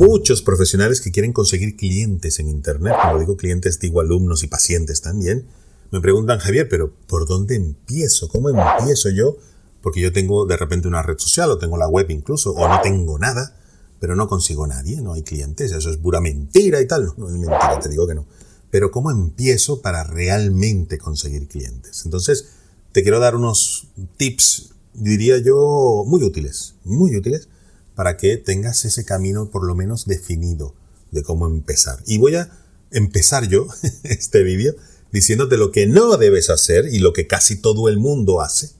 muchos profesionales que quieren conseguir clientes en Internet, como digo clientes, digo alumnos y pacientes también, me preguntan, Javier, pero ¿por dónde empiezo? ¿Cómo empiezo yo? Porque yo tengo de repente una red social o tengo la web incluso, o no tengo nada, pero no consigo nadie, no hay clientes, eso es pura mentira y tal. No, no es mentira, te digo que no. Pero ¿cómo empiezo para realmente conseguir clientes? Entonces, te quiero dar unos tips, diría yo, muy útiles, muy útiles, para que tengas ese camino por lo menos definido de cómo empezar. Y voy a empezar yo este vídeo diciéndote lo que no debes hacer y lo que casi todo el mundo hace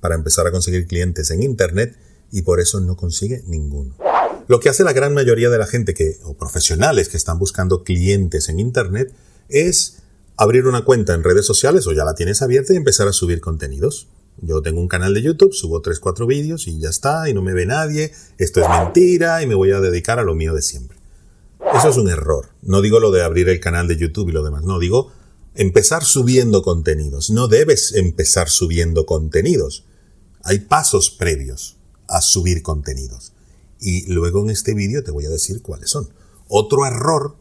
para empezar a conseguir clientes en Internet y por eso no consigue ninguno. Lo que hace la gran mayoría de la gente que, o profesionales que están buscando clientes en Internet es abrir una cuenta en redes sociales o ya la tienes abierta y empezar a subir contenidos. Yo tengo un canal de YouTube, subo 3, 4 vídeos y ya está, y no me ve nadie, esto es mentira y me voy a dedicar a lo mío de siempre. Eso es un error. No digo lo de abrir el canal de YouTube y lo demás, no, digo empezar subiendo contenidos. No debes empezar subiendo contenidos. Hay pasos previos a subir contenidos. Y luego en este vídeo te voy a decir cuáles son. Otro error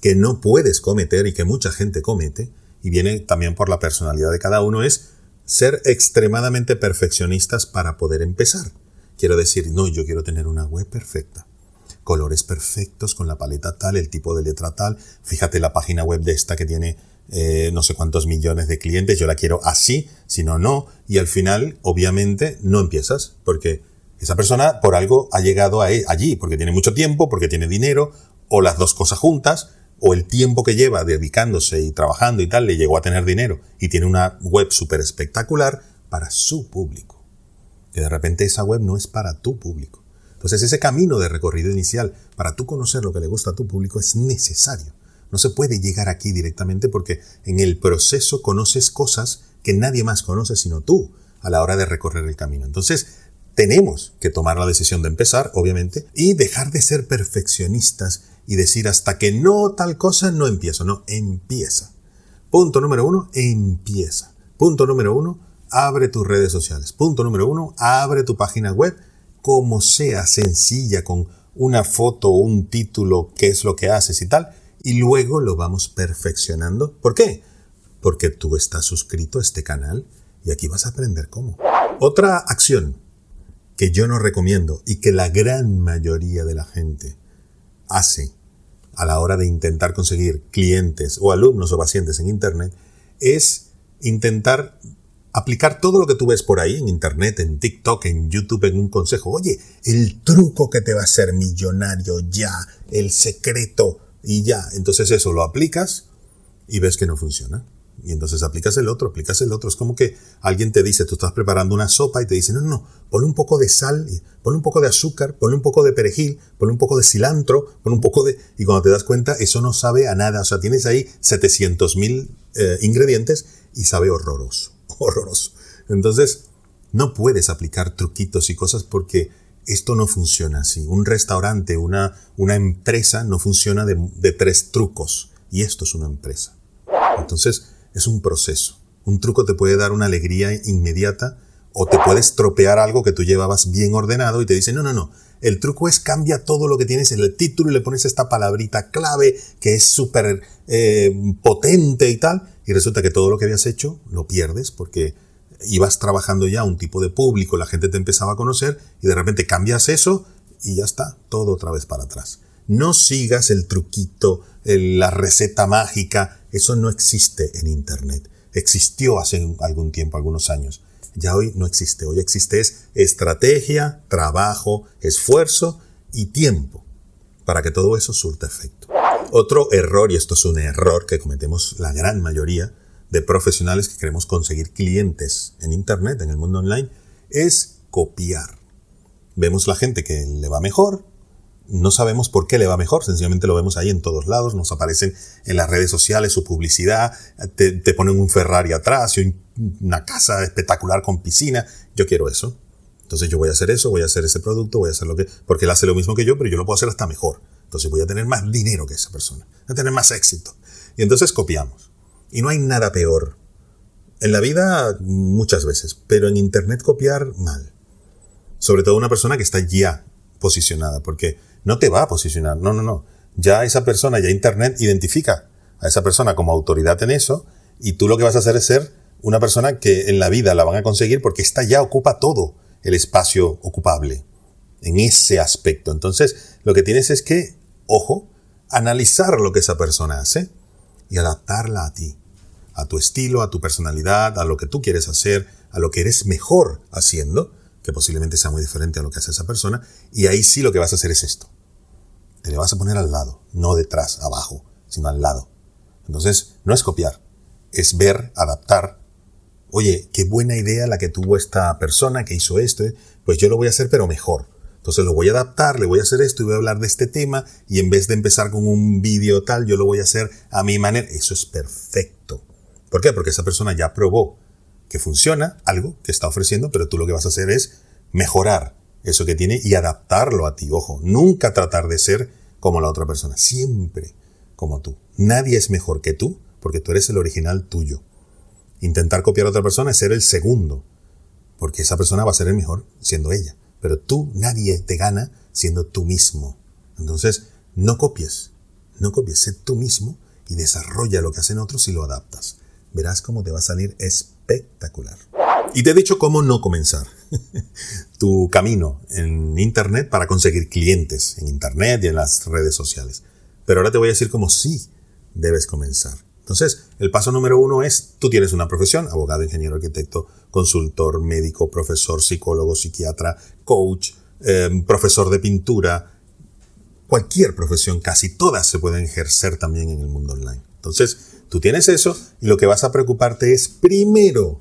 que no puedes cometer y que mucha gente comete, y viene también por la personalidad de cada uno, es ser extremadamente perfeccionistas para poder empezar. Quiero decir, no, yo quiero tener una web perfecta, colores perfectos, con la paleta tal, el tipo de letra tal, fíjate la página web de esta que tiene eh, no sé cuántos millones de clientes, yo la quiero así, si no, no, y al final, obviamente, no empiezas, porque esa persona por algo ha llegado e, allí, porque tiene mucho tiempo, porque tiene dinero, o las dos cosas juntas, o el tiempo que lleva dedicándose y trabajando y tal, le llegó a tener dinero y tiene una web súper espectacular para su público. Que de repente esa web no es para tu público. Entonces ese camino de recorrido inicial para tú conocer lo que le gusta a tu público es necesario. No se puede llegar aquí directamente porque en el proceso conoces cosas que nadie más conoce sino tú a la hora de recorrer el camino. Entonces, tenemos que tomar la decisión de empezar, obviamente, y dejar de ser perfeccionistas y decir hasta que no tal cosa no empiezo, no, empieza. Punto número uno, empieza. Punto número uno, abre tus redes sociales. Punto número uno, abre tu página web como sea sencilla, con una foto, un título, qué es lo que haces y tal, y luego lo vamos perfeccionando. ¿Por qué? Porque tú estás suscrito a este canal y aquí vas a aprender cómo. Otra acción que yo no recomiendo y que la gran mayoría de la gente hace a la hora de intentar conseguir clientes o alumnos o pacientes en Internet es intentar aplicar todo lo que tú ves por ahí en Internet, en TikTok, en YouTube, en un consejo. Oye, el truco que te va a hacer millonario ya, el secreto y ya. Entonces eso lo aplicas y ves que no funciona. Y entonces aplicas el otro, aplicas el otro. Es como que alguien te dice, tú estás preparando una sopa y te dice, no, no, ponle un poco de sal, ponle un poco de azúcar, ponle un poco de perejil, ponle un poco de cilantro, ponle un poco de... Y cuando te das cuenta, eso no sabe a nada. O sea, tienes ahí 700 mil eh, ingredientes y sabe horroroso, horroroso. Entonces, no puedes aplicar truquitos y cosas porque esto no funciona así. Un restaurante, una, una empresa no funciona de tres trucos. Y esto es una empresa. Entonces, es un proceso. Un truco te puede dar una alegría inmediata o te puede estropear algo que tú llevabas bien ordenado y te dice, no, no, no, el truco es cambia todo lo que tienes en el título y le pones esta palabrita clave que es súper eh, potente y tal, y resulta que todo lo que habías hecho lo pierdes porque ibas trabajando ya un tipo de público, la gente te empezaba a conocer y de repente cambias eso y ya está, todo otra vez para atrás. No sigas el truquito, la receta mágica, eso no existe en Internet. Existió hace algún tiempo, algunos años. Ya hoy no existe. Hoy existe es estrategia, trabajo, esfuerzo y tiempo para que todo eso surta efecto. Otro error, y esto es un error que cometemos la gran mayoría de profesionales que queremos conseguir clientes en Internet, en el mundo online, es copiar. Vemos la gente que le va mejor, no sabemos por qué le va mejor, sencillamente lo vemos ahí en todos lados, nos aparecen en las redes sociales su publicidad, te, ponen un Ferrari atrás y una casa espectacular con piscina, yo quiero eso. Entonces yo voy a hacer eso, voy a hacer ese producto, voy a hacer lo que... Porque él hace lo mismo que yo, pero yo lo puedo hacer hasta mejor. Entonces voy a tener más dinero que esa persona, voy a tener más éxito. Y entonces copiamos. Y no hay nada peor. En la vida muchas veces, pero en Internet copiar mal. Sobre todo una persona que está ya posicionada, porque no te va a posicionar. No, no, no. Ya esa persona, ya Internet identifica a esa persona como autoridad en eso y tú lo que vas a hacer es ser una persona que en la vida la van a conseguir porque esta ya ocupa todo el espacio ocupable en ese aspecto. Entonces, lo que tienes es que, ojo, analizar lo que esa persona hace y adaptarla a ti, a tu estilo, a tu personalidad, a lo que tú quieres hacer, a lo que eres mejor haciendo, que posiblemente sea muy diferente a lo que hace esa persona, y ahí sí lo que vas a hacer es esto. Te le vas a poner al lado, no detrás, abajo, sino al lado. Entonces, no es copiar, es ver, adaptar. Oye, qué buena idea la que tuvo esta persona que hizo esto, ¿eh? pues yo lo voy a hacer pero mejor. Entonces lo voy a adaptar, le voy a hacer esto y voy a hablar de este tema y en vez de empezar con un vídeo tal, yo lo voy a hacer a mi manera. Eso es perfecto. ¿Por qué? Porque esa persona ya probó que funciona algo que está ofreciendo, pero tú lo que vas a hacer es mejorar eso que tiene y adaptarlo a ti. Ojo, nunca tratar de ser como la otra persona, siempre como tú. Nadie es mejor que tú porque tú eres el original tuyo. Intentar copiar a otra persona es ser el segundo, porque esa persona va a ser el mejor siendo ella. Pero tú, nadie te gana siendo tú mismo. Entonces, no copies, no copies, sé tú mismo y desarrolla lo que hacen otros y lo adaptas. Verás cómo te va a salir espectacular. Y te he dicho cómo no comenzar tu camino en Internet para conseguir clientes en Internet y en las redes sociales. Pero ahora te voy a decir cómo sí debes comenzar. Entonces, el paso número uno es, tú tienes una profesión, abogado, ingeniero, arquitecto, consultor, médico, profesor, psicólogo, psiquiatra, coach, em, profesor de pintura, cualquier profesión, casi todas se pueden ejercer también en el mundo online. Entonces, tú tienes eso y lo que vas a preocuparte es primero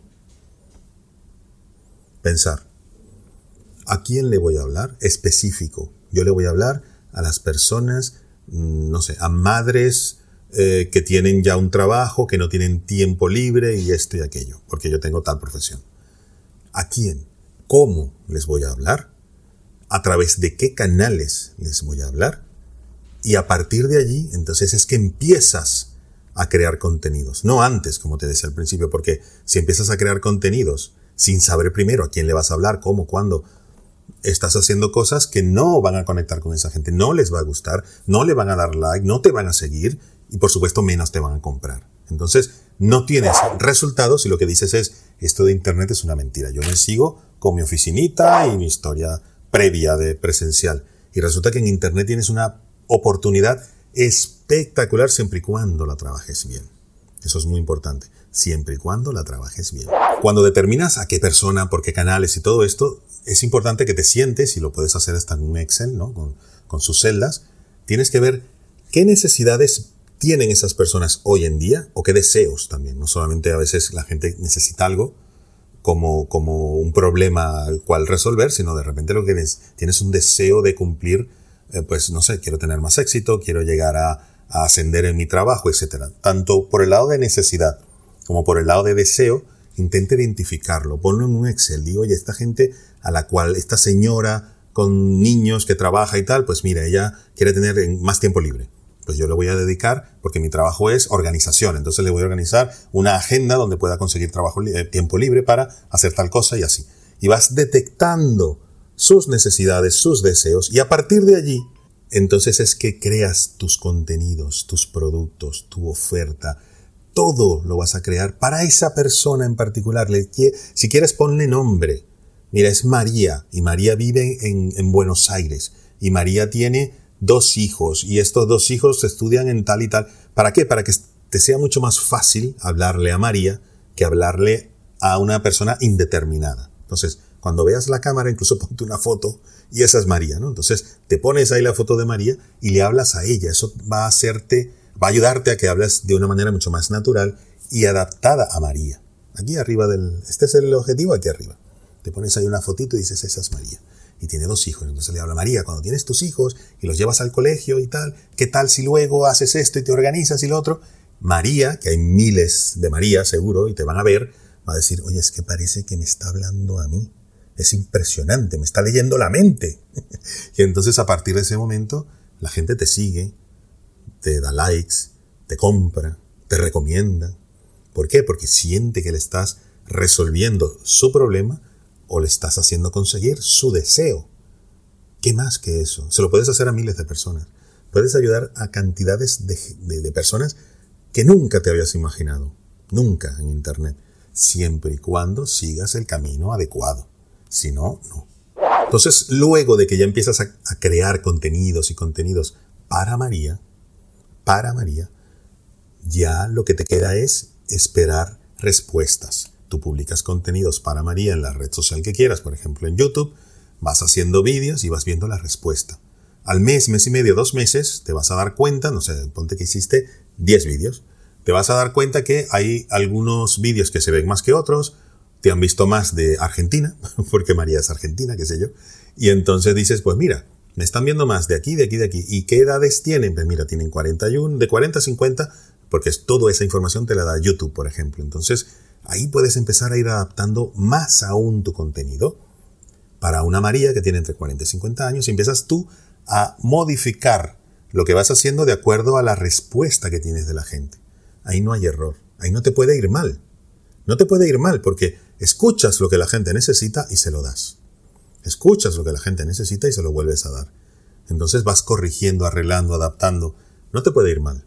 pensar, ¿a quién le voy a hablar? Específico. Yo le voy a hablar a las personas, mm, no sé, a madres, eh, que tienen ya un trabajo, que no tienen tiempo libre y esto y aquello, porque yo tengo tal profesión. ¿A quién? ¿Cómo les voy a hablar? ¿A través de qué canales les voy a hablar? Y a partir de allí, entonces es que empiezas a crear contenidos. No antes, como te decía al principio, porque si empiezas a crear contenidos sin saber primero a quién le vas a hablar, cómo, cuándo, estás haciendo cosas que no van a conectar con esa gente, no les va a gustar, no le van a dar like, no te van a seguir y por supuesto menos te van a comprar. Entonces, no tienes resultados y lo que dices es, esto de Internet es una mentira. Yo me sigo con mi oficinita y mi historia previa de presencial. Y resulta que en Internet tienes una oportunidad espectacular siempre y cuando la trabajes bien. Eso es muy importante, siempre y cuando la trabajes bien. Cuando determinas a qué persona, por qué canales y todo esto, es importante que te sientes, y lo puedes hacer hasta en un Excel, ¿no? con, sus celdas, tienes que ver qué necesidades tienen esas personas hoy en día o qué deseos también. No solamente a veces la gente necesita algo como, como un problema al cual resolver, sino de repente lo que tienes un deseo de cumplir, eh, pues no sé, quiero tener más éxito, quiero llegar a, a ascender en mi trabajo, etc. Tanto por el lado de necesidad como por el lado de deseo, intente identificarlo, ponlo en un Excel, digo, oye, esta gente a la cual, esta señora con niños que trabaja y tal, pues mira, ella quiere tener más tiempo libre pues yo le voy a dedicar, porque mi trabajo es organización, entonces le voy a organizar una agenda donde pueda conseguir trabajo, eh, tiempo libre para hacer tal cosa y así. Y vas detectando sus necesidades, sus deseos, y a partir de allí, entonces es que creas tus contenidos, tus productos, tu oferta, todo lo vas a crear para esa persona en particular. si quieres, ponle nombre. Mira, es María, y María vive en, en Buenos Aires, y María tiene dos hijos y estos dos hijos estudian en tal y tal. ¿Para qué? Para que te sea mucho más fácil hablarle a María que hablarle a una persona indeterminada. Entonces, cuando veas la cámara, incluso ponte una foto y esa es María, ¿no? Entonces, te pones ahí la foto de María y le hablas a ella. Eso va a hacerte, va a ayudarte a que hables de una manera mucho más natural y adaptada a María. Aquí arriba del, este es el objetivo, aquí arriba. Te pones ahí una fotito y dices, esa es María y tiene dos hijos. Entonces le habla María, cuando tienes tus hijos y los llevas al colegio y tal, ¿qué tal si luego haces esto y te organizas y lo otro? María, que hay miles de María seguro y te van a ver, va a decir, oye, es que parece que me está hablando a mí. Es impresionante, me está leyendo la mente. y entonces a partir de ese momento la gente te sigue, te da likes, te compra, te recomienda. ¿Por qué? Porque siente que le estás resolviendo su problema o le estás haciendo conseguir su deseo. ¿Qué más que eso? Se lo puedes hacer a miles de personas. Puedes ayudar a cantidades de, personas que nunca te habías imaginado. Nunca en Internet. Siempre y cuando sigas el camino adecuado. Si no, no. Entonces, luego de que ya empiezas a, a crear contenidos y contenidos para María, para María, ya lo que te queda es esperar respuestas. Tú publicas contenidos para María en la red social que quieras, por ejemplo en YouTube, vas haciendo vídeos y vas viendo la respuesta. Al mes, mes y medio, dos meses, te vas a dar cuenta, no sé, ponte que hiciste 10 vídeos, te vas a dar cuenta que hay algunos vídeos que se ven más que otros, te han visto más de Argentina, porque María es argentina, qué sé yo, y entonces dices, pues mira, me están viendo más de aquí, de aquí, de aquí. ¿Y qué edades tienen? Pues mira, tienen 41, de 40 a 50, porque toda esa información te la da YouTube, por ejemplo. Entonces, ahí puedes empezar a ir adaptando más aún tu contenido para una María que tiene entre 40 y 50 años y empiezas tú a modificar lo que vas haciendo de acuerdo a la respuesta que tienes de la gente. Ahí no hay error, ahí no te puede ir mal. No te puede ir mal porque escuchas lo que la gente necesita y se lo das. Escuchas lo que la gente necesita y se lo vuelves a dar. Entonces vas corrigiendo, arreglando, adaptando. No te puede ir mal.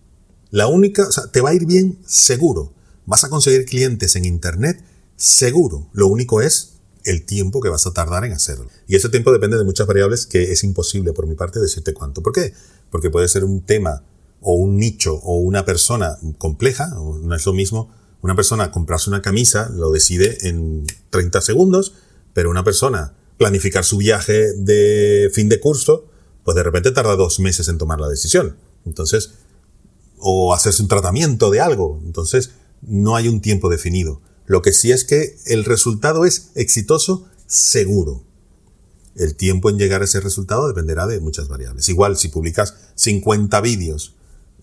La única, te va a ir bien seguro. Vas a conseguir clientes en Internet seguro. Lo único es el tiempo que vas a tardar en hacerlo. Y ese tiempo depende de muchas variables que es imposible por mi parte decirte cuánto. ¿Por qué? Porque puede ser un tema o un nicho o una persona compleja, no es lo mismo una persona comprarse una camisa, lo decide en 30 segundos, pero una persona planificar su viaje de fin de curso, pues de repente tarda dos meses en tomar la decisión. Entonces, o hacerse un tratamiento de algo. Entonces, no hay un tiempo definido. Lo que sí es que el resultado es exitoso seguro. El tiempo en llegar a ese resultado dependerá de muchas variables. Igual, si publicas 50 vídeos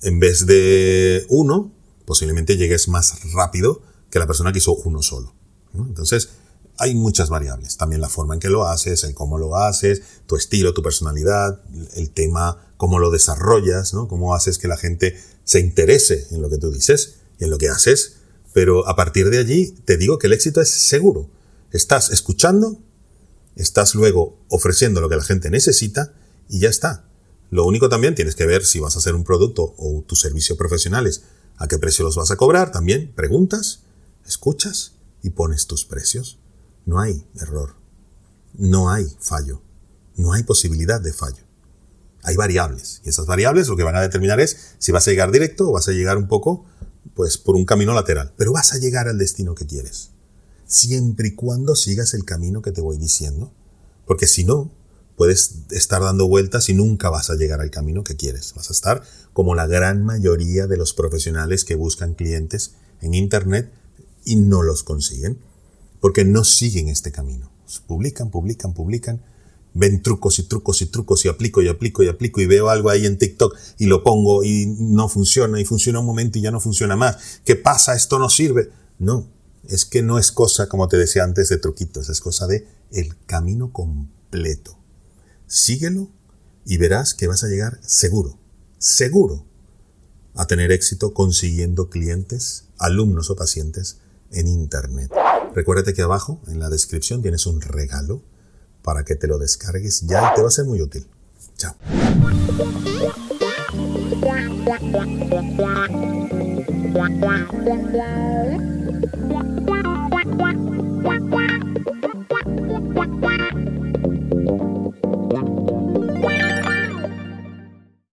en vez de uno, posiblemente llegues más rápido que la persona que hizo uno solo. Entonces, hay muchas variables. También la forma en que lo haces, el cómo lo haces, tu estilo, tu personalidad, el tema, cómo lo desarrollas, ¿no? Cómo haces que la gente se interese en lo que tú dices y en lo que haces. Pero a partir de allí te digo que el éxito es seguro. Estás escuchando, estás luego ofreciendo lo que la gente necesita y ya está. Lo único también tienes que ver si vas a hacer un producto o tus servicios profesionales, a qué precio los vas a cobrar. También preguntas, escuchas y pones tus precios. No hay error. No hay fallo. No hay posibilidad de fallo. Hay variables. Y esas variables lo que van a determinar es si vas a llegar directo o vas a llegar un poco, pues, por un camino lateral. Pero vas a llegar al destino que quieres. Siempre y cuando sigas el camino que te voy diciendo. Porque si no, puedes estar dando vueltas y nunca vas a llegar al camino que quieres. Vas a estar como la gran mayoría de los profesionales que buscan clientes en Internet y no los consiguen porque no siguen este camino. Publican, publican, publican, ven trucos y trucos y trucos y aplico y aplico y aplico y veo algo ahí en TikTok y lo pongo y no funciona y funciona un momento y ya no funciona más. ¿Qué pasa? Esto no sirve. No, es que no es cosa, como te decía antes, de truquitos, es cosa de el camino completo. Síguelo y verás que vas a llegar seguro, seguro a tener éxito consiguiendo clientes, alumnos o pacientes en Internet. Recuérdate que abajo en la descripción tienes un regalo para que te lo descargues ya y te va a ser muy útil. Chao.